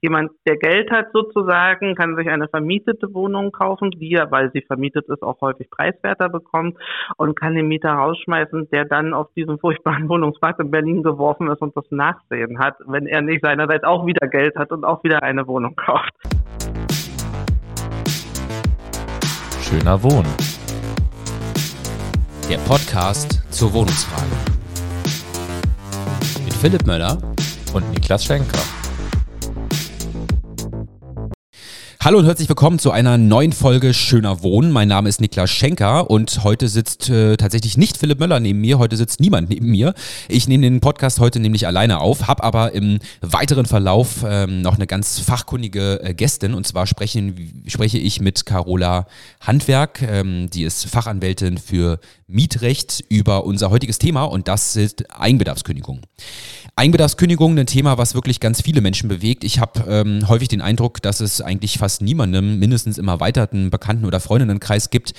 Jemand, der Geld hat sozusagen, kann sich eine vermietete Wohnung kaufen, die ja, weil sie vermietet ist, auch häufig preiswerter bekommt und kann den Mieter rausschmeißen, der dann auf diesen furchtbaren Wohnungsmarkt in Berlin geworfen ist und das Nachsehen hat, wenn er nicht seinerseits auch wieder Geld hat und auch wieder eine Wohnung kauft. Schöner Wohnen. Der Podcast zur Wohnungsfrage. Mit Philipp Möller und Niklas Schenker. Hallo und herzlich willkommen zu einer neuen Folge Schöner Wohnen. Mein Name ist Niklas Schenker und heute sitzt äh, tatsächlich nicht Philipp Möller neben mir, heute sitzt niemand neben mir. Ich nehme den Podcast heute nämlich alleine auf, habe aber im weiteren Verlauf ähm, noch eine ganz fachkundige äh, Gästin und zwar sprechen, spreche ich mit Carola Handwerk, ähm, die ist Fachanwältin für Mietrecht über unser heutiges Thema und das ist Eigenbedarfskündigung. Eigenbedarfskündigung, ein Thema, was wirklich ganz viele Menschen bewegt. Ich habe ähm, häufig den Eindruck, dass es eigentlich fast niemandem, mindestens im erweiterten Bekannten- oder Freundinnenkreis gibt,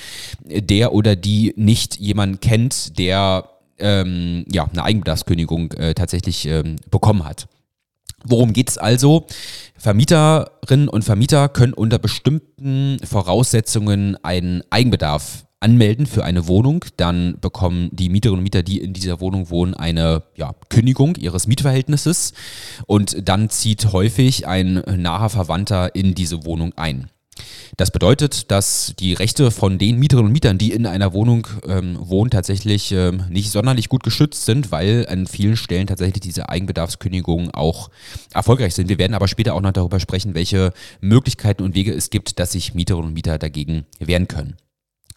der oder die nicht jemanden kennt, der ähm, ja, eine Eigenbedarfskündigung äh, tatsächlich ähm, bekommen hat. Worum geht es also? Vermieterinnen und Vermieter können unter bestimmten Voraussetzungen einen Eigenbedarf anmelden für eine Wohnung, dann bekommen die Mieterinnen und Mieter, die in dieser Wohnung wohnen, eine ja, Kündigung ihres Mietverhältnisses und dann zieht häufig ein naher Verwandter in diese Wohnung ein. Das bedeutet, dass die Rechte von den Mieterinnen und Mietern, die in einer Wohnung ähm, wohnen, tatsächlich ähm, nicht sonderlich gut geschützt sind, weil an vielen Stellen tatsächlich diese Eigenbedarfskündigungen auch erfolgreich sind. Wir werden aber später auch noch darüber sprechen, welche Möglichkeiten und Wege es gibt, dass sich Mieterinnen und Mieter dagegen wehren können.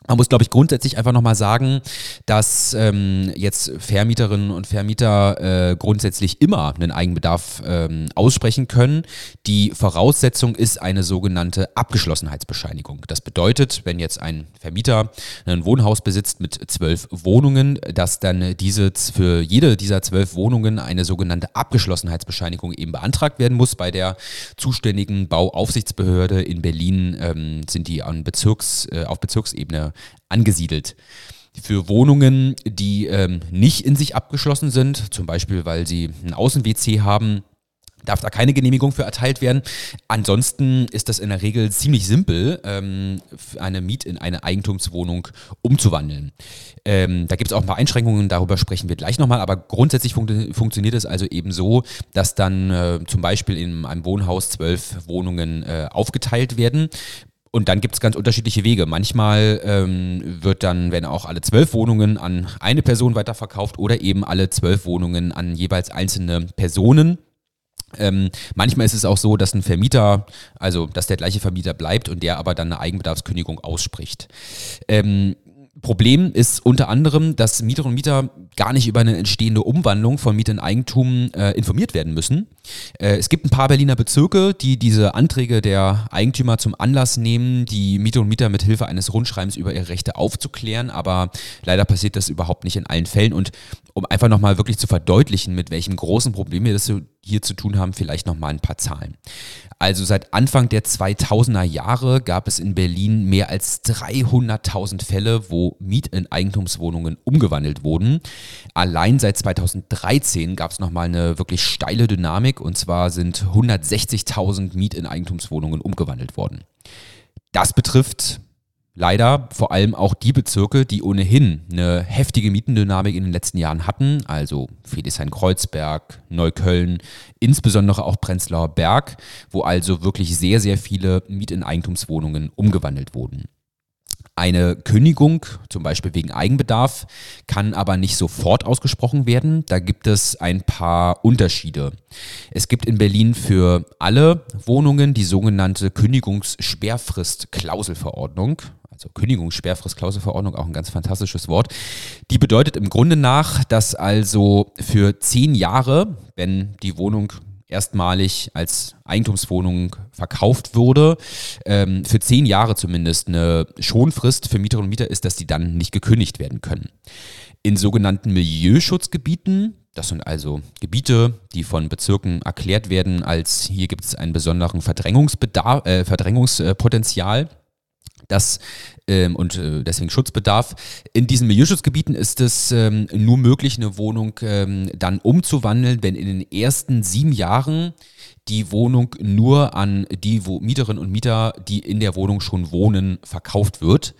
Man muss, glaube ich, grundsätzlich einfach nochmal sagen, dass ähm, jetzt Vermieterinnen und Vermieter äh, grundsätzlich immer einen Eigenbedarf ähm, aussprechen können. Die Voraussetzung ist eine sogenannte Abgeschlossenheitsbescheinigung. Das bedeutet, wenn jetzt ein Vermieter ein Wohnhaus besitzt mit zwölf Wohnungen, dass dann diese für jede dieser zwölf Wohnungen eine sogenannte Abgeschlossenheitsbescheinigung eben beantragt werden muss. Bei der zuständigen Bauaufsichtsbehörde in Berlin ähm, sind die an Bezirks, äh, auf Bezirksebene angesiedelt. Für Wohnungen, die ähm, nicht in sich abgeschlossen sind, zum Beispiel weil sie ein Außen-WC haben, darf da keine Genehmigung für erteilt werden. Ansonsten ist das in der Regel ziemlich simpel, ähm, eine Miet in eine Eigentumswohnung umzuwandeln. Ähm, da gibt es auch ein paar Einschränkungen, darüber sprechen wir gleich nochmal, aber grundsätzlich fun funktioniert es also eben so, dass dann äh, zum Beispiel in einem Wohnhaus zwölf Wohnungen äh, aufgeteilt werden. Und dann gibt es ganz unterschiedliche Wege. Manchmal ähm, wird dann, wenn auch alle zwölf Wohnungen an eine Person weiterverkauft oder eben alle zwölf Wohnungen an jeweils einzelne Personen. Ähm, manchmal ist es auch so, dass ein Vermieter, also dass der gleiche Vermieter bleibt und der aber dann eine Eigenbedarfskündigung ausspricht. Ähm, Problem ist unter anderem, dass Mieterinnen und Mieter gar nicht über eine entstehende Umwandlung von Miete in Eigentum äh, informiert werden müssen. Äh, es gibt ein paar Berliner Bezirke, die diese Anträge der Eigentümer zum Anlass nehmen, die Mieterinnen und Mieter mit Hilfe eines Rundschreibens über ihre Rechte aufzuklären, aber leider passiert das überhaupt nicht in allen Fällen. Und um einfach nochmal wirklich zu verdeutlichen, mit welchem großen Problem wir das hier zu tun haben, vielleicht nochmal ein paar Zahlen. Also seit Anfang der 2000er Jahre gab es in Berlin mehr als 300.000 Fälle, wo Miet in Eigentumswohnungen umgewandelt wurden. Allein seit 2013 gab es nochmal eine wirklich steile Dynamik und zwar sind 160.000 Miet in Eigentumswohnungen umgewandelt worden. Das betrifft leider vor allem auch die Bezirke, die ohnehin eine heftige Mietendynamik in den letzten Jahren hatten, also Friedrichshain-Kreuzberg, Neukölln, insbesondere auch Prenzlauer Berg, wo also wirklich sehr, sehr viele Miet- in Eigentumswohnungen umgewandelt wurden. Eine Kündigung, zum Beispiel wegen Eigenbedarf, kann aber nicht sofort ausgesprochen werden. Da gibt es ein paar Unterschiede. Es gibt in Berlin für alle Wohnungen die sogenannte Kündigungssperrfrist-Klauselverordnung also Kündigungssperrfrist-Klauselverordnung, auch ein ganz fantastisches Wort. Die bedeutet im Grunde nach, dass also für zehn Jahre, wenn die Wohnung erstmalig als Eigentumswohnung verkauft wurde, ähm, für zehn Jahre zumindest eine Schonfrist für Mieterinnen und Mieter ist, dass die dann nicht gekündigt werden können. In sogenannten Milieuschutzgebieten, das sind also Gebiete, die von Bezirken erklärt werden, als hier gibt es einen besonderen Verdrängungsbedarf, äh, Verdrängungspotenzial Das ähm, und äh, deswegen Schutzbedarf. In diesen Milieuschutzgebieten ist es ähm, nur möglich, eine Wohnung ähm, dann umzuwandeln, wenn in den ersten sieben Jahren die Wohnung nur an die Wo Mieterinnen und Mieter, die in der Wohnung schon wohnen, verkauft wird.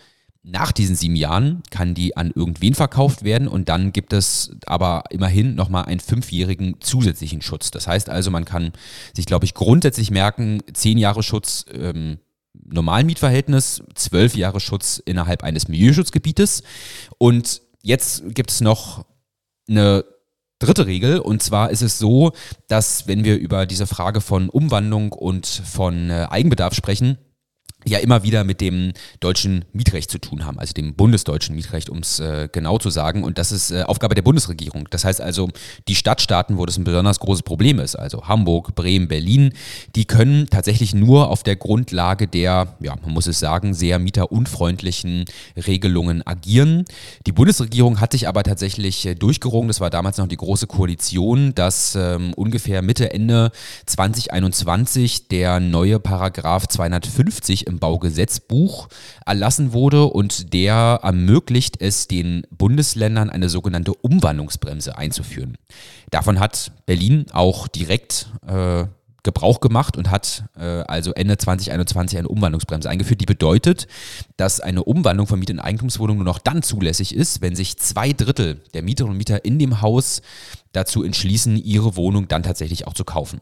Nach diesen sieben Jahren kann die an irgendwen verkauft werden und dann gibt es aber immerhin nochmal einen fünfjährigen zusätzlichen Schutz. Das heißt also, man kann sich, glaube ich, grundsätzlich merken, zehn Jahre Schutz ähm, normalen Mietverhältnis, zwölf Jahre Schutz innerhalb eines Milieuschutzgebietes. Und jetzt gibt es noch eine dritte Regel. Und zwar ist es so, dass wenn wir über diese Frage von Umwandlung und von äh, Eigenbedarf sprechen, ja immer wieder mit dem deutschen Mietrecht zu tun haben, also dem bundesdeutschen Mietrecht, um es äh, genau zu sagen. Und das ist äh, Aufgabe der Bundesregierung. Das heißt also, die Stadtstaaten, wo das ein besonders großes Problem ist, also Hamburg, Bremen, Berlin, die können tatsächlich nur auf der Grundlage der, ja, man muss es sagen, sehr mieterunfreundlichen Regelungen agieren. Die Bundesregierung hat sich aber tatsächlich äh, durchgerungen, das war damals noch die große Koalition, dass ähm, ungefähr Mitte, Ende 2021 der neue Paragraph 250 im Baugesetzbuch erlassen wurde und der ermöglicht es den Bundesländern eine sogenannte Umwandlungsbremse einzuführen. Davon hat Berlin auch direkt äh, Gebrauch gemacht und hat äh, also Ende 2021 eine Umwandlungsbremse eingeführt, die bedeutet, dass eine Umwandlung von Miet- in Eigentumswohnungen nur noch dann zulässig ist, wenn sich zwei Drittel der Mieterinnen und Mieter in dem Haus dazu entschließen, ihre Wohnung dann tatsächlich auch zu kaufen.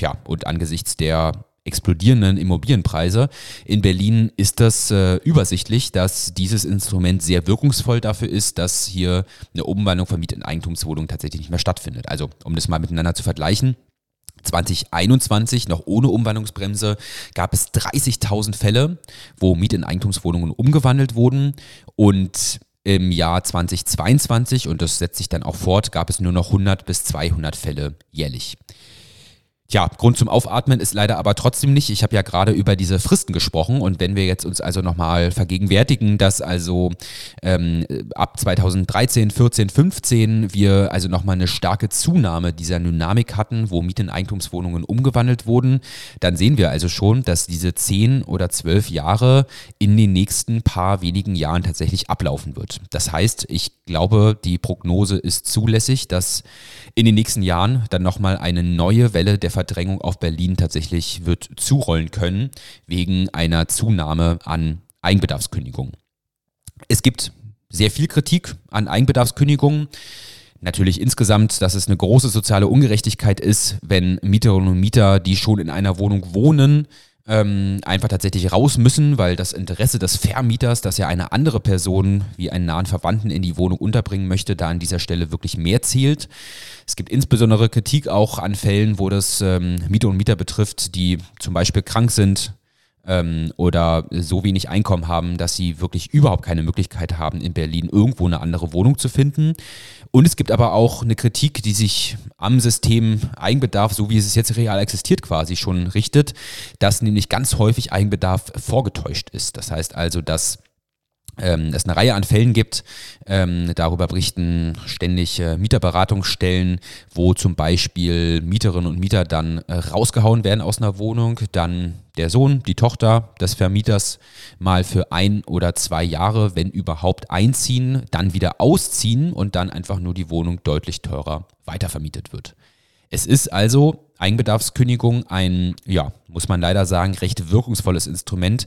Ja, und angesichts der explodierenden Immobilienpreise in Berlin ist das äh, übersichtlich, dass dieses Instrument sehr wirkungsvoll dafür ist, dass hier eine Umwandlung von Miet- in Eigentumswohnungen tatsächlich nicht mehr stattfindet. Also, um das mal miteinander zu vergleichen, 2021, noch ohne Umwandlungsbremse, gab es 30.000 Fälle, wo Miet- in Eigentumswohnungen umgewandelt wurden. Und im Jahr 2022, und das setzt sich dann auch fort, gab es nur noch 100 bis 200 Fälle jährlich. Tja, Grund zum Aufatmen ist leider aber trotzdem nicht. Ich habe ja gerade über diese Fristen gesprochen und wenn wir jetzt uns also nochmal vergegenwärtigen, dass also ähm, ab 2013, 14, 15 wir also nochmal eine starke Zunahme dieser Dynamik hatten, wo Mieten Eigentumswohnungen umgewandelt wurden, dann sehen wir also schon, dass diese 10 oder 12 Jahre in den nächsten paar wenigen Jahren tatsächlich ablaufen wird. Das heißt, ich glaube, die Prognose ist zulässig, dass in den nächsten Jahren dann nochmal eine neue Welle der Verdrängung auf Berlin tatsächlich wird zurollen können, wegen einer Zunahme an Eigenbedarfskündigungen. Es gibt sehr viel Kritik an Eigenbedarfskündigungen. Natürlich insgesamt, dass es eine große soziale Ungerechtigkeit ist, wenn Mieterinnen und Mieter, die schon in einer Wohnung wohnen, ähm, einfach tatsächlich raus müssen, weil das Interesse des Vermieters, dass er eine andere Person wie einen nahen Verwandten in die Wohnung unterbringen möchte, da an dieser Stelle wirklich mehr zählt. Es gibt insbesondere Kritik auch an Fällen, wo das ähm, Mieter und Mieter betrifft, die zum Beispiel krank sind, ähm, oder so wenig Einkommen haben, dass sie wirklich überhaupt keine Möglichkeit haben, in Berlin irgendwo eine andere Wohnung zu finden. Und es gibt aber auch eine Kritik, die sich am System Eigenbedarf, so wie es jetzt real existiert, quasi schon richtet, dass nämlich ganz häufig Eigenbedarf vorgetäuscht ist. Das heißt also, dass ähm, es eine Reihe an Fällen gibt. Ähm, darüber berichten ständig äh, Mieterberatungsstellen, wo zum Beispiel Mieterinnen und Mieter dann äh, rausgehauen werden aus einer Wohnung, dann der Sohn, die Tochter des Vermieters mal für ein oder zwei Jahre, wenn überhaupt, einziehen, dann wieder ausziehen und dann einfach nur die Wohnung deutlich teurer weitervermietet wird. Es ist also Eigenbedarfskündigung ein, ja, muss man leider sagen, recht wirkungsvolles Instrument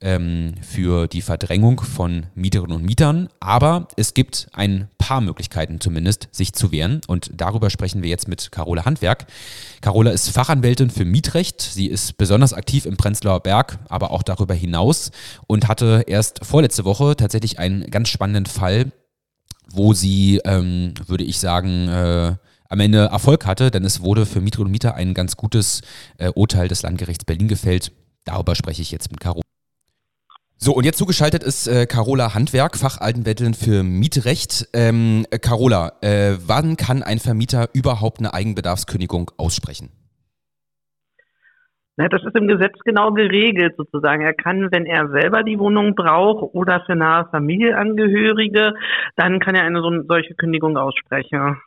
ähm, für die Verdrängung von Mieterinnen und Mietern. Aber es gibt ein paar Möglichkeiten zumindest, sich zu wehren. Und darüber sprechen wir jetzt mit Carola Handwerk. Carola ist Fachanwältin für Mietrecht. Sie ist besonders aktiv im Prenzlauer Berg, aber auch darüber hinaus und hatte erst vorletzte Woche tatsächlich einen ganz spannenden Fall, wo sie, ähm, würde ich sagen, äh, am Ende Erfolg hatte, denn es wurde für Mieterinnen und Mieter ein ganz gutes äh, Urteil des Landgerichts Berlin gefällt. Darüber spreche ich jetzt mit Carola. So, und jetzt zugeschaltet ist äh, Carola Handwerk, Fachaltenwettin für Mietrecht. Ähm, Carola, äh, wann kann ein Vermieter überhaupt eine Eigenbedarfskündigung aussprechen? Na, das ist im Gesetz genau geregelt sozusagen. Er kann, wenn er selber die Wohnung braucht oder für nahe Familienangehörige, dann kann er eine so, solche Kündigung aussprechen.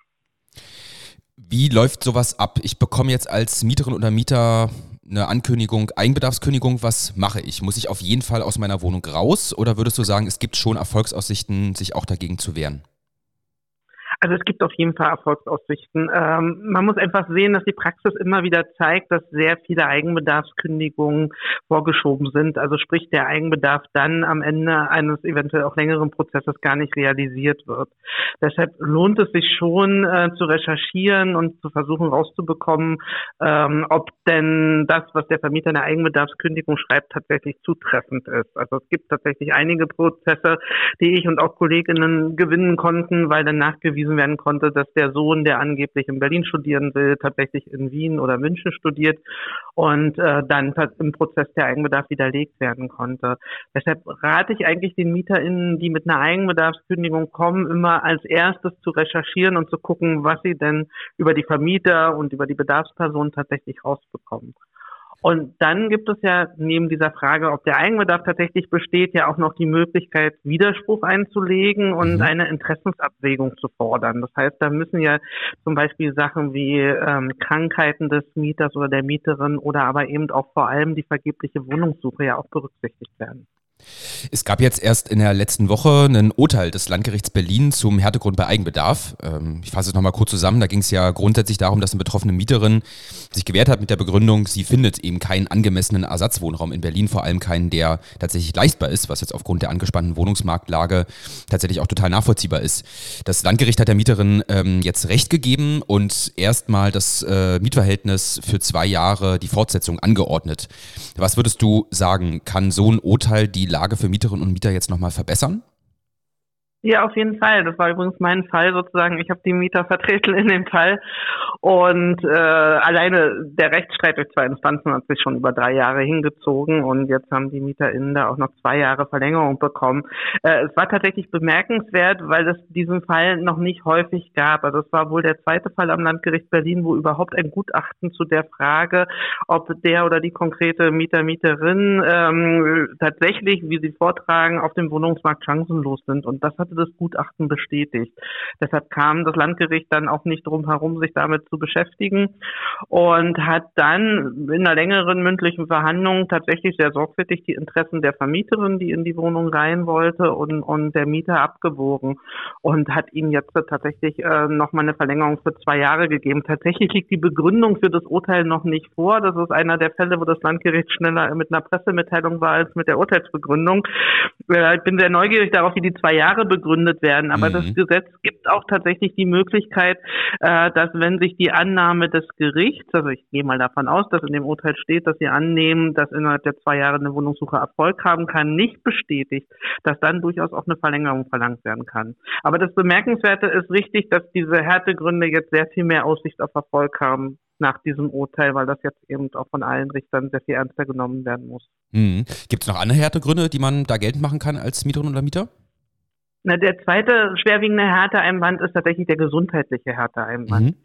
Wie läuft sowas ab? Ich bekomme jetzt als Mieterin oder Mieter eine Ankündigung, Eigenbedarfskündigung, was mache ich? Muss ich auf jeden Fall aus meiner Wohnung raus oder würdest du sagen, es gibt schon Erfolgsaussichten, sich auch dagegen zu wehren? Also es gibt auf jeden Fall Erfolgsaussichten. Ähm, man muss einfach sehen, dass die Praxis immer wieder zeigt, dass sehr viele Eigenbedarfskündigungen vorgeschoben sind. Also sprich, der Eigenbedarf dann am Ende eines eventuell auch längeren Prozesses gar nicht realisiert wird. Deshalb lohnt es sich schon äh, zu recherchieren und zu versuchen rauszubekommen, ähm, ob denn das, was der Vermieter in der Eigenbedarfskündigung schreibt, tatsächlich zutreffend ist. Also es gibt tatsächlich einige Prozesse, die ich und auch Kolleginnen gewinnen konnten, weil dann nachgewiesen nachgewiesen werden konnte, dass der Sohn, der angeblich in Berlin studieren will, tatsächlich in Wien oder München studiert und äh, dann im Prozess der Eigenbedarf widerlegt werden konnte. Deshalb rate ich eigentlich den MieterInnen, die mit einer Eigenbedarfskündigung kommen, immer als erstes zu recherchieren und zu gucken, was sie denn über die Vermieter und über die Bedarfsperson tatsächlich rausbekommen. Und dann gibt es ja neben dieser Frage, ob der Eigenbedarf tatsächlich besteht, ja auch noch die Möglichkeit, Widerspruch einzulegen und mhm. eine Interessensabwägung zu fordern. Das heißt, da müssen ja zum Beispiel Sachen wie ähm, Krankheiten des Mieters oder der Mieterin oder aber eben auch vor allem die vergebliche Wohnungssuche ja auch berücksichtigt werden. Es gab jetzt erst in der letzten Woche ein Urteil des Landgerichts Berlin zum Härtegrund bei Eigenbedarf. Ähm, ich fasse es nochmal kurz zusammen. Da ging es ja grundsätzlich darum, dass eine betroffene Mieterin sich gewehrt hat mit der Begründung, sie findet eben keinen angemessenen Ersatzwohnraum in Berlin, vor allem keinen, der tatsächlich leistbar ist, was jetzt aufgrund der angespannten Wohnungsmarktlage tatsächlich auch total nachvollziehbar ist. Das Landgericht hat der Mieterin ähm, jetzt Recht gegeben und erstmal das äh, Mietverhältnis für zwei Jahre die Fortsetzung angeordnet. Was würdest du sagen, kann so ein Urteil die Lage für Mieterinnen und Mieter jetzt nochmal verbessern? Ja, auf jeden Fall. Das war übrigens mein Fall sozusagen. Ich habe die Mieter vertreten in dem Fall. Und äh, alleine der Rechtsstreit durch zwei Instanzen hat sich schon über drei Jahre hingezogen und jetzt haben die MieterInnen da auch noch zwei Jahre Verlängerung bekommen. Äh, es war tatsächlich bemerkenswert, weil es diesen Fall noch nicht häufig gab. Also es war wohl der zweite Fall am Landgericht Berlin, wo überhaupt ein Gutachten zu der Frage, ob der oder die konkrete Mieter, Mieterin ähm, tatsächlich, wie sie vortragen, auf dem Wohnungsmarkt chancenlos sind. Und das hatte das Gutachten bestätigt. Deshalb kam das Landgericht dann auch nicht drum herum, sich damit zu beschäftigen und hat dann in einer längeren mündlichen Verhandlung tatsächlich sehr sorgfältig die Interessen der Vermieterin, die in die Wohnung rein wollte, und, und der Mieter abgewogen und hat ihnen jetzt tatsächlich äh, nochmal eine Verlängerung für zwei Jahre gegeben. Tatsächlich liegt die Begründung für das Urteil noch nicht vor. Das ist einer der Fälle, wo das Landgericht schneller mit einer Pressemitteilung war als mit der Urteilsbegründung. Äh, ich bin sehr neugierig darauf, wie die zwei Jahre begründet werden. Aber mhm. das Gesetz gibt auch tatsächlich die Möglichkeit, äh, dass wenn sich die Annahme des Gerichts, also ich gehe mal davon aus, dass in dem Urteil steht, dass sie annehmen, dass innerhalb der zwei Jahre eine Wohnungssuche Erfolg haben kann, nicht bestätigt, dass dann durchaus auch eine Verlängerung verlangt werden kann. Aber das Bemerkenswerte ist richtig, dass diese Härtegründe jetzt sehr viel mehr Aussicht auf Erfolg haben nach diesem Urteil, weil das jetzt eben auch von allen Richtern sehr viel ernster genommen werden muss. Mhm. Gibt es noch andere Härtegründe, die man da geltend machen kann als Mieterin oder Mieter? Na, der zweite schwerwiegende Härteeinwand ist tatsächlich der gesundheitliche Härteeinwand. Mhm.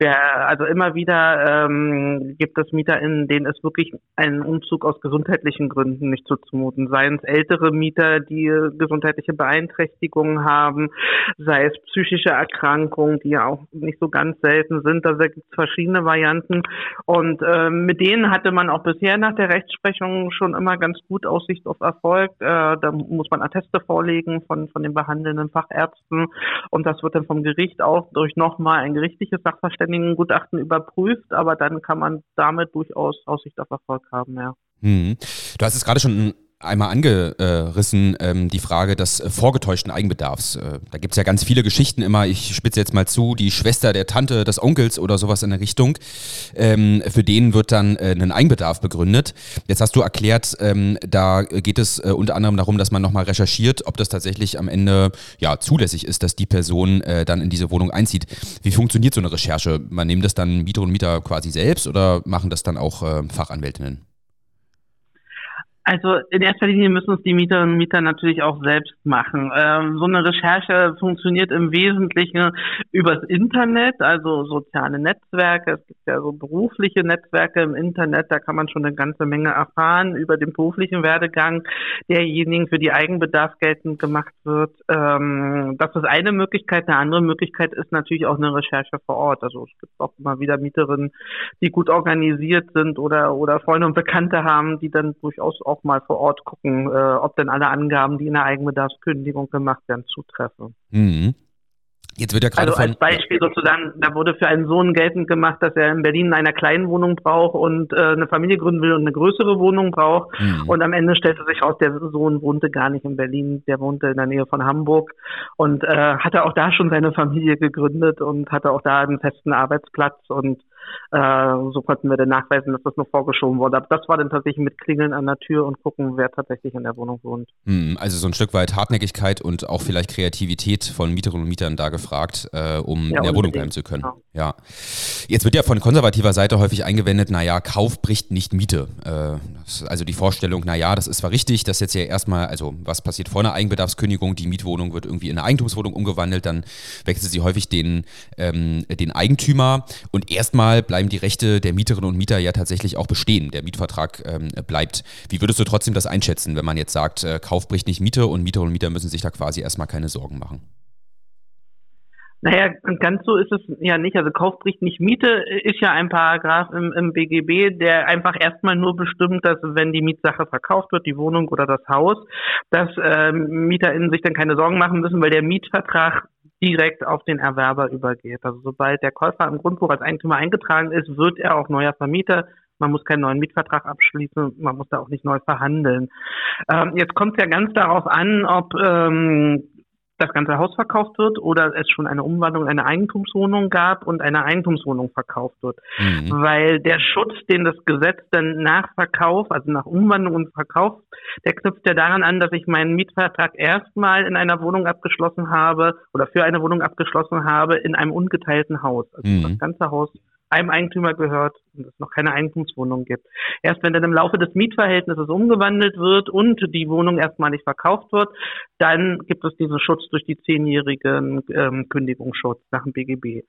Wir, also immer wieder ähm, gibt es MieterInnen, denen es wirklich einen Umzug aus gesundheitlichen Gründen nicht zuzumuten. Seien es ältere Mieter, die gesundheitliche Beeinträchtigungen haben, sei es psychische Erkrankungen, die ja auch nicht so ganz selten sind. Also da gibt es verschiedene Varianten. Und äh, mit denen hatte man auch bisher nach der Rechtsprechung schon immer ganz gut Aussicht auf Erfolg. Äh, da muss man Atteste vorlegen von, von den behandelnden Fachärzten. Und das wird dann vom Gericht auch durch nochmal ein gerichtliches Sachverständigengutachten überprüft. Aber dann kann man damit durchaus Aussicht auf Erfolg haben, ja. Hm. Du hast es gerade schon einmal angerissen, ähm, die Frage des äh, vorgetäuschten Eigenbedarfs. Äh, da gibt es ja ganz viele Geschichten immer, ich spitze jetzt mal zu, die Schwester der Tante des Onkels oder sowas in der Richtung, ähm, für den wird dann äh, ein Eigenbedarf begründet. Jetzt hast du erklärt, ähm, da geht es äh, unter anderem darum, dass man nochmal recherchiert, ob das tatsächlich am Ende ja zulässig ist, dass die Person äh, dann in diese Wohnung einzieht. Wie funktioniert so eine Recherche? Man nimmt das dann Mieter und Mieter quasi selbst oder machen das dann auch äh, Fachanwältinnen? Also in erster Linie müssen es die Mieterinnen und Mieter natürlich auch selbst machen. Ähm, so eine Recherche funktioniert im Wesentlichen übers Internet, also soziale Netzwerke. Es gibt ja so berufliche Netzwerke im Internet, da kann man schon eine ganze Menge erfahren über den beruflichen Werdegang derjenigen, für die Eigenbedarf geltend gemacht wird. Ähm, das ist eine Möglichkeit. Eine andere Möglichkeit ist natürlich auch eine Recherche vor Ort. Also es gibt auch immer wieder Mieterinnen, die gut organisiert sind oder, oder Freunde und Bekannte haben, die dann durchaus auch mal vor Ort gucken, äh, ob denn alle Angaben, die in der Eigenbedarfskündigung gemacht werden, zutreffen. Mhm. Jetzt wird ja gerade also als Beispiel sozusagen, da wurde für einen Sohn geltend gemacht, dass er in Berlin in einer kleinen Wohnung braucht und äh, eine Familie gründen will und eine größere Wohnung braucht. Mhm. Und am Ende stellte sich raus, der Sohn wohnte gar nicht in Berlin, der wohnte in der Nähe von Hamburg und äh, hatte auch da schon seine Familie gegründet und hatte auch da einen festen Arbeitsplatz und äh, so konnten wir dann nachweisen, dass das nur vorgeschoben wurde. Aber das war dann tatsächlich mit Klingeln an der Tür und gucken, wer tatsächlich in der Wohnung wohnt. Hm, also so ein Stück weit Hartnäckigkeit und auch vielleicht Kreativität von Mieterinnen und Mietern da gefragt, äh, um ja, in der Wohnung bleiben zu können. Genau. Ja. Jetzt wird ja von konservativer Seite häufig eingewendet, naja, Kauf bricht nicht Miete. Äh, also die Vorstellung, naja, das ist zwar richtig, dass jetzt ja erstmal, also was passiert vor einer Eigenbedarfskündigung, die Mietwohnung wird irgendwie in eine Eigentumswohnung umgewandelt, dann wechselt sie häufig den, ähm, den Eigentümer und erstmal bleiben die Rechte der Mieterinnen und Mieter ja tatsächlich auch bestehen. Der Mietvertrag ähm, bleibt. Wie würdest du trotzdem das einschätzen, wenn man jetzt sagt, äh, Kauf bricht nicht Miete und Mieterinnen und Mieter müssen sich da quasi erstmal keine Sorgen machen? Naja, ganz so ist es ja nicht. Also Kauf bricht nicht Miete ist ja ein Paragraph im, im BGB, der einfach erstmal nur bestimmt, dass wenn die Mietsache verkauft wird, die Wohnung oder das Haus, dass ähm, MieterInnen sich dann keine Sorgen machen müssen, weil der Mietvertrag direkt auf den Erwerber übergeht. Also sobald der Käufer im Grundbuch als Eigentümer eingetragen ist, wird er auch neuer Vermieter. Man muss keinen neuen Mietvertrag abschließen, man muss da auch nicht neu verhandeln. Ähm, jetzt kommt es ja ganz darauf an, ob ähm, das ganze Haus verkauft wird oder es schon eine Umwandlung in eine Eigentumswohnung gab und eine Eigentumswohnung verkauft wird. Mhm. Weil der Schutz, den das Gesetz dann nach Verkauf, also nach Umwandlung und Verkauf, der knüpft ja daran an, dass ich meinen Mietvertrag erstmal in einer Wohnung abgeschlossen habe oder für eine Wohnung abgeschlossen habe in einem ungeteilten Haus. Also mhm. das ganze Haus einem Eigentümer gehört und es noch keine Eigentumswohnung gibt. Erst wenn dann im Laufe des Mietverhältnisses umgewandelt wird und die Wohnung erstmalig verkauft wird, dann gibt es diesen Schutz durch die zehnjährigen ähm, Kündigungsschutz nach dem BGB.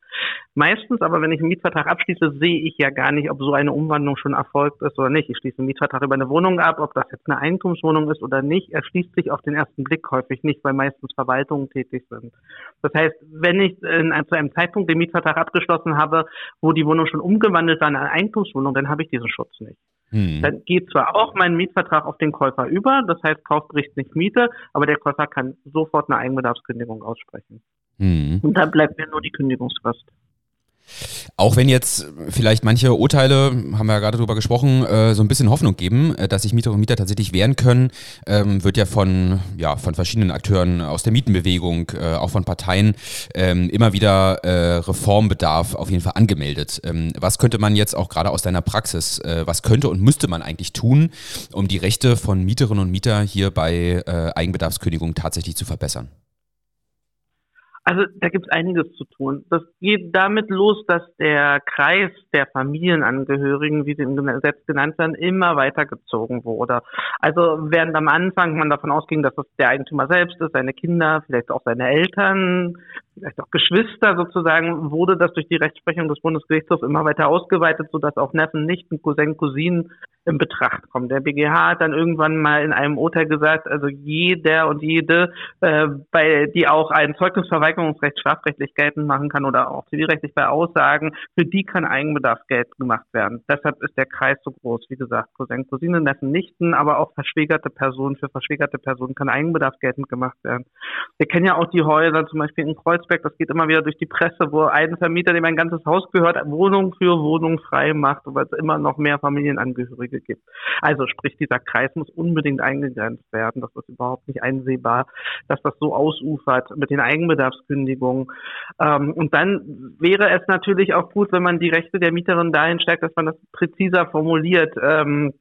Meistens aber, wenn ich einen Mietvertrag abschließe, sehe ich ja gar nicht, ob so eine Umwandlung schon erfolgt ist oder nicht. Ich schließe einen Mietvertrag über eine Wohnung ab, ob das jetzt eine Eigentumswohnung ist oder nicht, erschließt sich auf den ersten Blick häufig nicht, weil meistens Verwaltungen tätig sind. Das heißt, wenn ich in, zu einem Zeitpunkt den Mietvertrag abgeschlossen habe, wo die Wohnung schon umgewandelt war in eine Eigentumswohnung, dann habe ich diesen Schutz nicht. Hm. Dann geht zwar auch mein Mietvertrag auf den Käufer über, das heißt, Kauf bricht nicht Miete, aber der Käufer kann sofort eine Eigenbedarfskündigung aussprechen. Hm. Und dann bleibt mir nur die Kündigungsfrist. Auch wenn jetzt vielleicht manche Urteile, haben wir ja gerade drüber gesprochen, äh, so ein bisschen Hoffnung geben, äh, dass sich Mieter und Mieter tatsächlich wehren können, ähm, wird ja von, ja von verschiedenen Akteuren aus der Mietenbewegung, äh, auch von Parteien ähm, immer wieder Reformbedarf auf jeden Fall angemeldet. Ähm, was könnte man jetzt auch gerade aus deiner Praxis, was könnte und müsste man eigentlich tun, um die Rechte von Mieterinnen und Mieter hier bei Eigenbedarfskündigung tatsächlich zu verbessern? Also da gibt es einiges zu tun. Das geht damit los, dass der Kreis der Familienangehörigen, wie sie im Gesetz genannt werden, immer weitergezogen wurde. Also während am Anfang man davon ausging, dass das der Eigentümer selbst ist, seine Kinder, vielleicht auch seine Eltern, vielleicht auch Geschwister sozusagen, wurde das durch die Rechtsprechung des Bundesgerichtshofs immer weiter ausgeweitet, sodass auch Neffen, Nichten, Cousin, Cousinen in Betracht kommen. Der BGH hat dann irgendwann mal in einem Urteil gesagt, also jeder und jede, äh, bei die auch ein Zeugnisverweigerungsrecht strafrechtlich geltend machen kann oder auch zivilrechtlich bei Aussagen, für die kann Eigenbedarf geltend gemacht werden. Deshalb ist der Kreis so groß. Wie gesagt, Cousin, Cousine, Neffen, Nichten, aber auch verschwägerte Personen. Für verschwägerte Personen kann Eigenbedarf geltend gemacht werden. Wir kennen ja auch die Häuser, zum Beispiel in Kreuzberg, das geht immer wieder durch die Presse, wo ein Vermieter, dem ein ganzes Haus gehört, Wohnung für Wohnung frei macht, weil es immer noch mehr Familienangehörige gibt. Also sprich, dieser Kreis muss unbedingt eingegrenzt werden. Das ist überhaupt nicht einsehbar, dass das so ausufert mit den Eigenbedarfskündigungen. Ähm, und dann wäre es natürlich auch gut, wenn man die Rechte der Mieterin dahin stärkt, dass man das präziser formuliert. Ähm,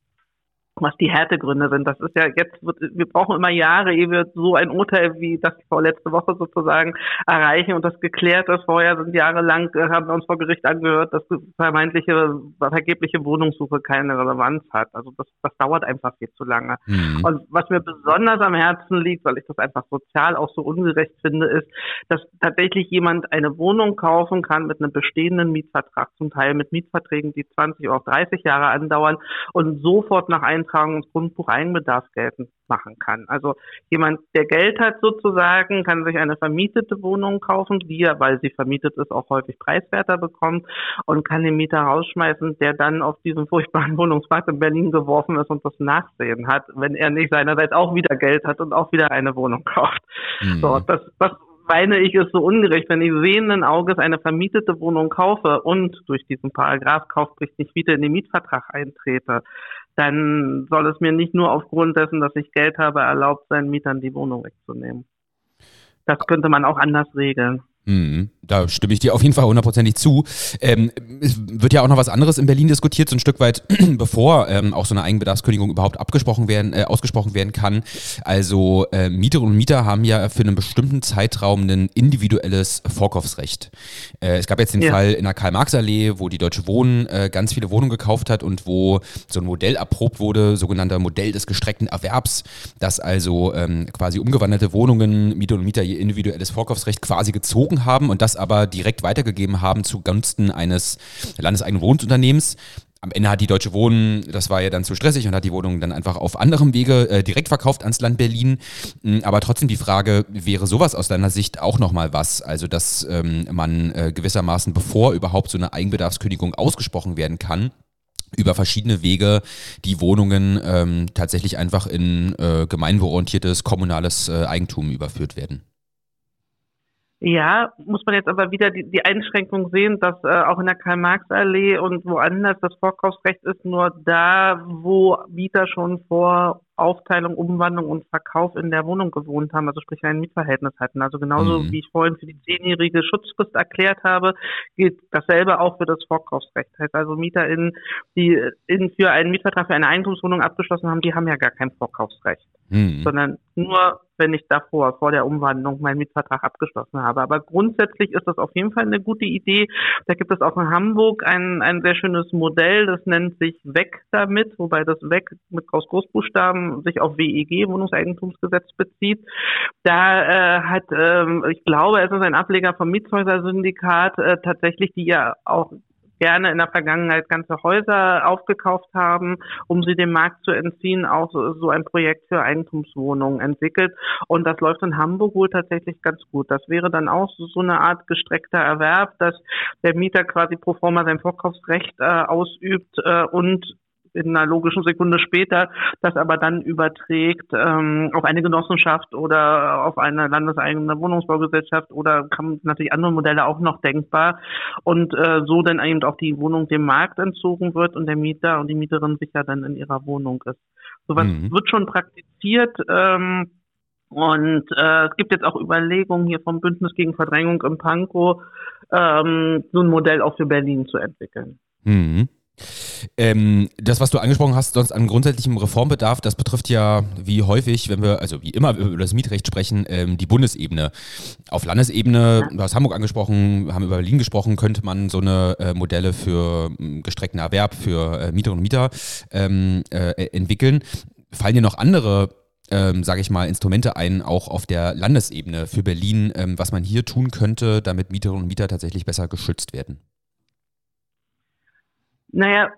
was die Härtegründe sind. Das ist ja jetzt, wird, wir brauchen immer Jahre, ehe wir so ein Urteil wie das vorletzte Woche sozusagen erreichen und das geklärt ist. Vorher sind jahrelang, äh, haben wir uns vor Gericht angehört, dass vermeintliche, vergebliche Wohnungssuche keine Relevanz hat. Also das, das dauert einfach viel zu lange. Mhm. Und was mir besonders am Herzen liegt, weil ich das einfach sozial auch so ungerecht finde, ist, dass tatsächlich jemand eine Wohnung kaufen kann mit einem bestehenden Mietvertrag, zum Teil mit Mietverträgen, die 20 oder 30 Jahre andauern und sofort nach Eintritt Eintragung ins Grundbuch Eigenbedarf geltend machen kann. Also jemand, der Geld hat sozusagen, kann sich eine vermietete Wohnung kaufen, die er, weil sie vermietet ist, auch häufig preiswerter bekommt und kann den Mieter rausschmeißen, der dann auf diesen furchtbaren Wohnungsmarkt in Berlin geworfen ist und das Nachsehen hat, wenn er nicht seinerseits auch wieder Geld hat und auch wieder eine Wohnung kauft. Mhm. So, das, das meine ich, ist so ungerecht, wenn ich sehenden Auges eine vermietete Wohnung kaufe und durch diesen Paragraph Kaufpflicht nicht wieder in den Mietvertrag eintrete dann soll es mir nicht nur aufgrund dessen, dass ich Geld habe, erlaubt sein, Mietern die Wohnung wegzunehmen. Das könnte man auch anders regeln. Mhm. Da stimme ich dir auf jeden Fall hundertprozentig zu. Ähm, es wird ja auch noch was anderes in Berlin diskutiert, so ein Stück weit, bevor ähm, auch so eine Eigenbedarfskündigung überhaupt abgesprochen werden, äh, ausgesprochen werden kann. Also äh, Mieterinnen und Mieter haben ja für einen bestimmten Zeitraum ein individuelles Vorkaufsrecht. Äh, es gab jetzt den ja. Fall in der Karl-Marx-Allee, wo die Deutsche Wohnen äh, ganz viele Wohnungen gekauft hat und wo so ein Modell erprobt wurde, sogenannter Modell des gestreckten Erwerbs, dass also ähm, quasi umgewandelte Wohnungen Mieterinnen und Mieter ihr individuelles Vorkaufsrecht quasi gezogen betrogen haben und das aber direkt weitergegeben haben zugunsten eines landeseigenen Wohnungsunternehmens. Am Ende hat die Deutsche Wohnen, das war ja dann zu stressig und hat die Wohnung dann einfach auf anderem Wege äh, direkt verkauft ans Land Berlin. Mm, aber trotzdem die Frage, wäre sowas aus deiner Sicht auch nochmal was? Also, dass ähm, man äh, gewissermaßen, bevor überhaupt so eine Eigenbedarfskündigung ausgesprochen werden kann, über verschiedene Wege die Wohnungen ähm, tatsächlich einfach in äh, gemeinwohlorientiertes kommunales äh, Eigentum überführt werden. Ja, muss man jetzt aber wieder die, die Einschränkung sehen, dass äh, auch in der Karl-Marx-Allee und woanders das Vorkaufsrecht ist nur da, wo Mieter schon vor Aufteilung, Umwandlung und Verkauf in der Wohnung gewohnt haben, also sprich ein Mietverhältnis hatten. Also genauso mhm. wie ich vorhin für die zehnjährige Schutzfrist erklärt habe, gilt dasselbe auch für das Vorkaufsrecht. Heißt also MieterInnen, die in, für einen Mietvertrag für eine Eigentumswohnung abgeschlossen haben, die haben ja gar kein Vorkaufsrecht, mhm. sondern nur wenn ich davor, vor der Umwandlung, meinen Mietvertrag abgeschlossen habe. Aber grundsätzlich ist das auf jeden Fall eine gute Idee. Da gibt es auch in Hamburg ein, ein sehr schönes Modell, das nennt sich Weg damit, wobei das Weg mit Groß Großbuchstaben sich auf WEG, Wohnungseigentumsgesetz, bezieht. Da äh, hat, ähm, ich glaube, es ist ein Ableger vom Mietshäuser-Syndikat, äh, tatsächlich, die ja auch gerne in der Vergangenheit ganze Häuser aufgekauft haben, um sie dem Markt zu entziehen, auch so, ein Projekt für Eigentumswohnungen entwickelt. Und das läuft in Hamburg wohl tatsächlich ganz gut. Das wäre dann auch so, so eine Art gestreckter Erwerb, dass der Mieter quasi pro forma sein Vorkaufsrecht äh, ausübt äh, und in einer logischen Sekunde später, das aber dann überträgt ähm, auf eine Genossenschaft oder auf eine landeseigene Wohnungsbaugesellschaft oder kann natürlich andere Modelle auch noch denkbar und äh, so dann eben auch die Wohnung dem Markt entzogen wird und der Mieter und die Mieterin sicher dann in ihrer Wohnung ist. Sowas mhm. wird schon praktiziert. Ähm, und äh, es gibt jetzt auch Überlegungen hier vom Bündnis gegen Verdrängung im Pankow, ähm, so ein Modell auch für Berlin zu entwickeln. Mhm. Ähm, das, was du angesprochen hast, sonst an grundsätzlichem Reformbedarf, das betrifft ja wie häufig, wenn wir, also wie immer über das Mietrecht sprechen, ähm, die Bundesebene. Auf Landesebene, du hast Hamburg angesprochen, haben über Berlin gesprochen, könnte man so eine äh, Modelle für äh, gestreckten Erwerb für äh, Mieterinnen und Mieter ähm, äh, entwickeln. Fallen dir noch andere ähm, sage ich mal, Instrumente ein, auch auf der Landesebene für Berlin, ähm, was man hier tun könnte, damit Mieterinnen und Mieter tatsächlich besser geschützt werden? Naja,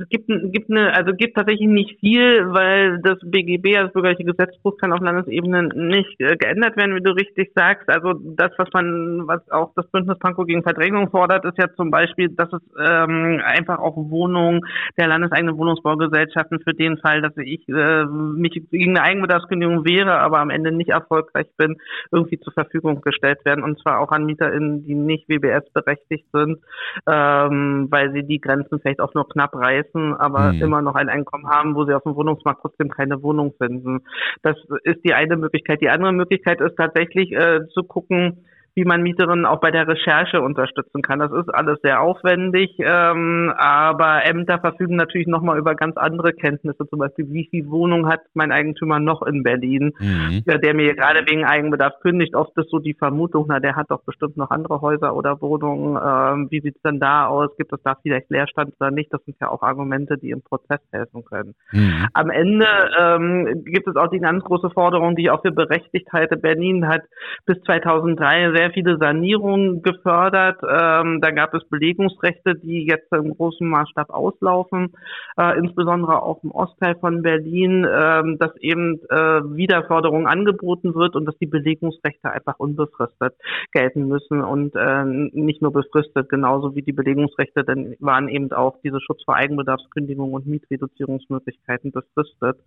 es gibt, gibt eine, also gibt tatsächlich nicht viel, weil das BGB, das bürgerliche Gesetzbuch, kann auf Landesebene nicht äh, geändert werden, wie du richtig sagst. Also das, was man, was auch das Bündnis Pankow gegen Verdrängung fordert, ist ja zum Beispiel, dass es ähm, einfach auch Wohnungen der landeseigenen Wohnungsbaugesellschaften für den Fall, dass ich äh, mich gegen eine Eigenbedarfskündigung wäre, aber am Ende nicht erfolgreich bin, irgendwie zur Verfügung gestellt werden und zwar auch an MieterInnen, die nicht WBS berechtigt sind, ähm, weil sie die Grenzen vielleicht auch nur knapp reißen aber mhm. immer noch ein Einkommen haben, wo sie auf dem Wohnungsmarkt trotzdem keine Wohnung finden. Das ist die eine Möglichkeit. Die andere Möglichkeit ist tatsächlich äh, zu gucken, wie man Mieterinnen auch bei der Recherche unterstützen kann. Das ist alles sehr aufwendig, ähm, aber Ämter verfügen natürlich nochmal über ganz andere Kenntnisse, zum Beispiel, wie viel Wohnung hat mein Eigentümer noch in Berlin, mhm. der mir gerade wegen Eigenbedarf kündigt. Oft ist so die Vermutung, na, der hat doch bestimmt noch andere Häuser oder Wohnungen. Ähm, wie sieht's denn da aus? Gibt es da vielleicht Leerstand oder nicht? Das sind ja auch Argumente, die im Prozess helfen können. Mhm. Am Ende ähm, gibt es auch die ganz große Forderung, die ich auch für berechtigt halte. Berlin hat bis 2003 sehr viele Sanierungen gefördert. Ähm, da gab es Belegungsrechte, die jetzt im großen Maßstab auslaufen, äh, insbesondere auch im Ostteil von Berlin, äh, dass eben äh, Wiederförderung angeboten wird und dass die Belegungsrechte einfach unbefristet gelten müssen und äh, nicht nur befristet, genauso wie die Belegungsrechte, dann waren eben auch diese Schutz vor Eigenbedarfskündigung und Mietreduzierungsmöglichkeiten befristet.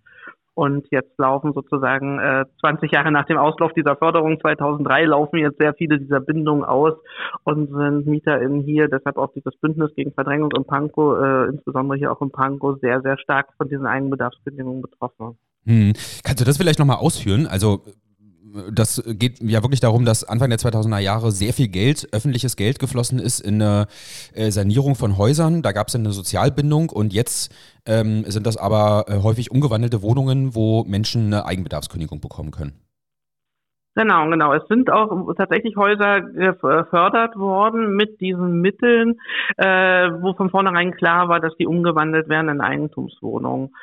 Und jetzt laufen sozusagen äh, 20 Jahre nach dem Auslauf dieser Förderung 2003 laufen jetzt sehr viele dieser Bindungen aus und sind MieterInnen hier, deshalb auch dieses Bündnis gegen Verdrängung in Pankow, äh, insbesondere hier auch in Pankow, sehr, sehr stark von diesen Eigenbedarfsbedingungen betroffen. Hm. Kannst du das vielleicht nochmal ausführen? Also das geht ja wirklich darum, dass Anfang der 2000er Jahre sehr viel Geld, öffentliches Geld geflossen ist in eine äh, Sanierung von Häusern. Da gab es eine Sozialbindung und jetzt ähm, sind das aber äh, häufig umgewandelte Wohnungen, wo Menschen eine Eigenbedarfskündigung bekommen können. Genau, genau. Es sind auch tatsächlich Häuser gefördert worden mit diesen Mitteln, äh, wo von vornherein klar war, dass die umgewandelt werden in Eigentumswohnungen.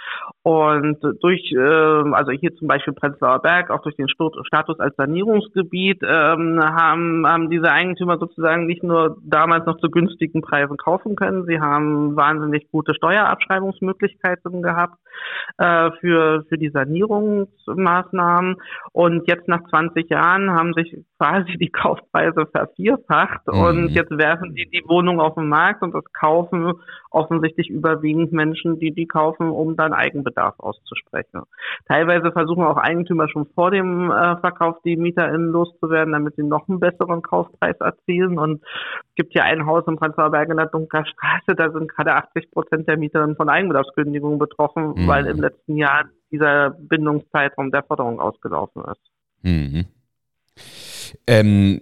Und durch, äh, also hier zum Beispiel Prenzlauer Berg, auch durch den Status als Sanierungsgebiet, ähm, haben, haben diese Eigentümer sozusagen nicht nur damals noch zu günstigen Preisen kaufen können, sie haben wahnsinnig gute Steuerabschreibungsmöglichkeiten gehabt äh, für, für die Sanierungsmaßnahmen. Und jetzt nach 20 Jahren haben sich quasi die Kaufpreise vervierfacht mhm. und jetzt werfen die die Wohnung auf den Markt und das kaufen offensichtlich überwiegend Menschen, die die kaufen, um dann Eigenbedarf auszusprechen. Teilweise versuchen auch Eigentümer schon vor dem äh, Verkauf die MieterInnen loszuwerden, damit sie noch einen besseren Kaufpreis erzielen und es gibt hier ein Haus in Prenzlauer Berg in der Dunkerstraße, da sind gerade 80 Prozent der Mieterinnen von Eigenbedarfskündigungen betroffen, mhm. weil im letzten Jahr dieser Bindungszeitraum der Forderung ausgelaufen ist. Mhm. Ähm,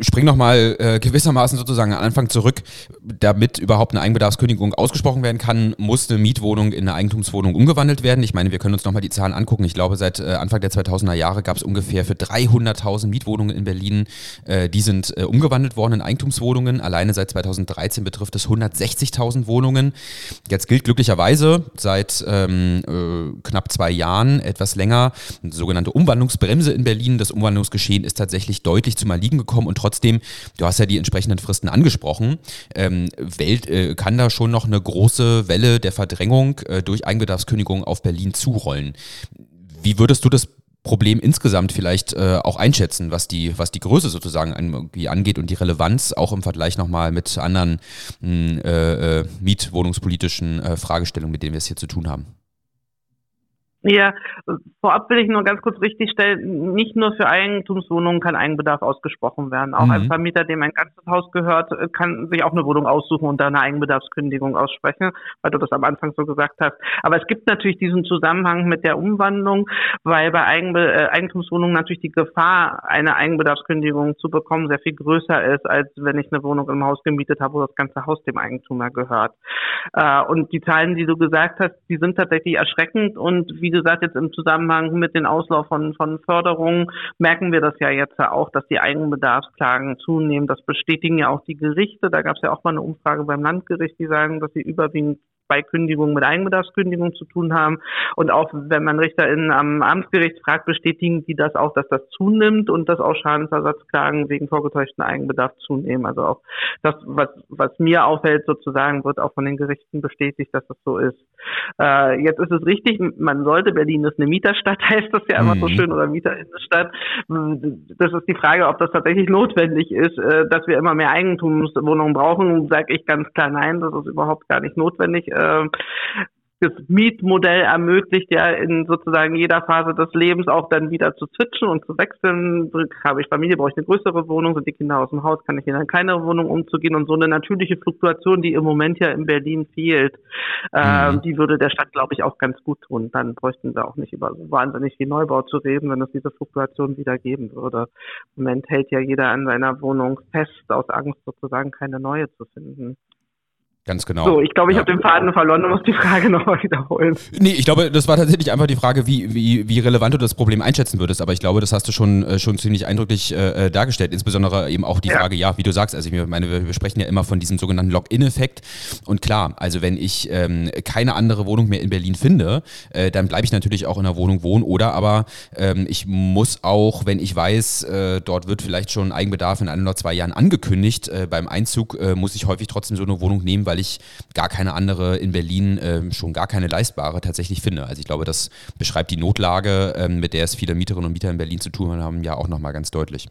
spring nochmal äh, gewissermaßen sozusagen am Anfang zurück. Damit überhaupt eine Eigenbedarfskündigung ausgesprochen werden kann, muss eine Mietwohnung in eine Eigentumswohnung umgewandelt werden. Ich meine, wir können uns nochmal die Zahlen angucken. Ich glaube, seit äh, Anfang der 2000er Jahre gab es ungefähr für 300.000 Mietwohnungen in Berlin. Äh, die sind äh, umgewandelt worden in Eigentumswohnungen. Alleine seit 2013 betrifft es 160.000 Wohnungen. Jetzt gilt glücklicherweise seit ähm, äh, knapp zwei Jahren, etwas länger, eine sogenannte Umwandlungsbremse in Berlin. Das Umwandlungsgeschehen ist tatsächlich deutlich zum Erliegen gekommen und trotzdem, du hast ja die entsprechenden Fristen angesprochen, ähm, Welt, äh, kann da schon noch eine große Welle der Verdrängung äh, durch Eigenbedarfskündigung auf Berlin zurollen. Wie würdest du das Problem insgesamt vielleicht äh, auch einschätzen, was die, was die Größe sozusagen angeht und die Relevanz auch im Vergleich nochmal mit anderen hm, äh, äh, mietwohnungspolitischen äh, Fragestellungen, mit denen wir es hier zu tun haben? Ja, vorab will ich nur ganz kurz richtigstellen, nicht nur für Eigentumswohnungen kann Eigenbedarf ausgesprochen werden. Auch mhm. ein Vermieter, dem ein ganzes Haus gehört, kann sich auch eine Wohnung aussuchen und da eine Eigenbedarfskündigung aussprechen, weil du das am Anfang so gesagt hast. Aber es gibt natürlich diesen Zusammenhang mit der Umwandlung, weil bei Eigenbe äh, Eigentumswohnungen natürlich die Gefahr, eine Eigenbedarfskündigung zu bekommen, sehr viel größer ist, als wenn ich eine Wohnung im Haus gemietet habe, wo das ganze Haus dem Eigentümer gehört. Äh, und die Zahlen, die du gesagt hast, die sind tatsächlich erschreckend und wie wie gesagt, jetzt im Zusammenhang mit den Auslauf von, von Förderungen merken wir das ja jetzt auch, dass die Eigenbedarfsklagen zunehmen. Das bestätigen ja auch die Gerichte. Da gab es ja auch mal eine Umfrage beim Landgericht, die sagen, dass sie überwiegend bei Kündigungen mit Eigenbedarfskündigung zu tun haben. Und auch wenn man RichterInnen am Amtsgericht fragt, bestätigen die das auch, dass das zunimmt und dass auch Schadensersatzklagen wegen vorgetäuschten Eigenbedarf zunehmen. Also auch das, was, was mir auffällt, sozusagen, wird auch von den Gerichten bestätigt, dass das so ist. Äh, jetzt ist es richtig, man sollte, Berlin ist eine Mieterstadt, heißt das ja immer mhm. so schön, oder Mieterinnenstadt. Das ist die Frage, ob das tatsächlich notwendig ist, äh, dass wir immer mehr Eigentumswohnungen brauchen, sage ich ganz klar nein, das ist überhaupt gar nicht notwendig. Ähm, das Mietmodell ermöglicht ja in sozusagen jeder Phase des Lebens auch dann wieder zu switchen und zu wechseln. Habe ich Familie, brauche ich eine größere Wohnung, sind die Kinder aus dem Haus, kann ich in eine kleinere Wohnung umzugehen und so eine natürliche Fluktuation, die im Moment ja in Berlin fehlt, äh, mhm. die würde der Stadt, glaube ich, auch ganz gut tun. Dann bräuchten wir auch nicht über so wahnsinnig viel Neubau zu reden, wenn es diese Fluktuation wieder geben würde. Im Moment hält ja jeder an seiner Wohnung fest, aus Angst sozusagen keine neue zu finden. Ganz genau. So, ich glaube, ich ja. habe den Faden verloren und muss die Frage nochmal wiederholen. Nee, ich glaube, das war tatsächlich einfach die Frage, wie, wie, wie relevant du das Problem einschätzen würdest. Aber ich glaube, das hast du schon, äh, schon ziemlich eindrücklich äh, äh, dargestellt. Insbesondere eben auch die ja. Frage, ja, wie du sagst, also ich meine, wir, sprechen ja immer von diesem sogenannten Login-Effekt. Und klar, also wenn ich ähm, keine andere Wohnung mehr in Berlin finde, äh, dann bleibe ich natürlich auch in der Wohnung wohnen. Oder aber ähm, ich muss auch, wenn ich weiß, äh, dort wird vielleicht schon Eigenbedarf in ein oder zwei Jahren angekündigt, äh, beim Einzug muss ich häufig trotzdem so eine Wohnung nehmen, weil weil ich gar keine andere in Berlin, äh, schon gar keine leistbare tatsächlich finde. Also ich glaube, das beschreibt die Notlage, äh, mit der es viele Mieterinnen und Mieter in Berlin zu tun haben, ja auch nochmal ganz deutlich.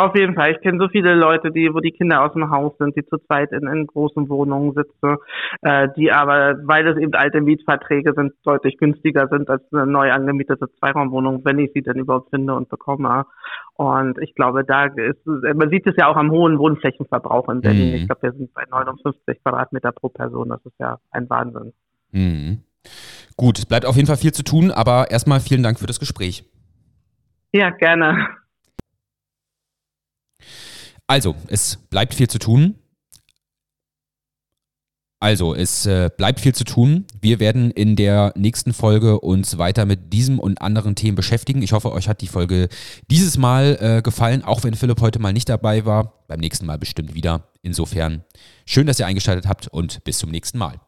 Auf jeden Fall. Ich kenne so viele Leute, die, wo die Kinder aus dem Haus sind, die zu zweit in, in großen Wohnungen sitzen, äh, die aber, weil es eben alte Mietverträge sind, deutlich günstiger sind als eine neu angemietete Zweiraumwohnung, wenn ich sie denn überhaupt finde und bekomme. Und ich glaube, da ist, man sieht es ja auch am hohen Wohnflächenverbrauch in Berlin. Mhm. Ich glaube, wir sind bei 59 Quadratmeter pro Person. Das ist ja ein Wahnsinn. Mhm. Gut, es bleibt auf jeden Fall viel zu tun, aber erstmal vielen Dank für das Gespräch. Ja, gerne. Also, es bleibt viel zu tun. Also, es äh, bleibt viel zu tun. Wir werden in der nächsten Folge uns weiter mit diesem und anderen Themen beschäftigen. Ich hoffe, euch hat die Folge dieses Mal äh, gefallen, auch wenn Philipp heute mal nicht dabei war. Beim nächsten Mal bestimmt wieder. Insofern schön, dass ihr eingeschaltet habt und bis zum nächsten Mal.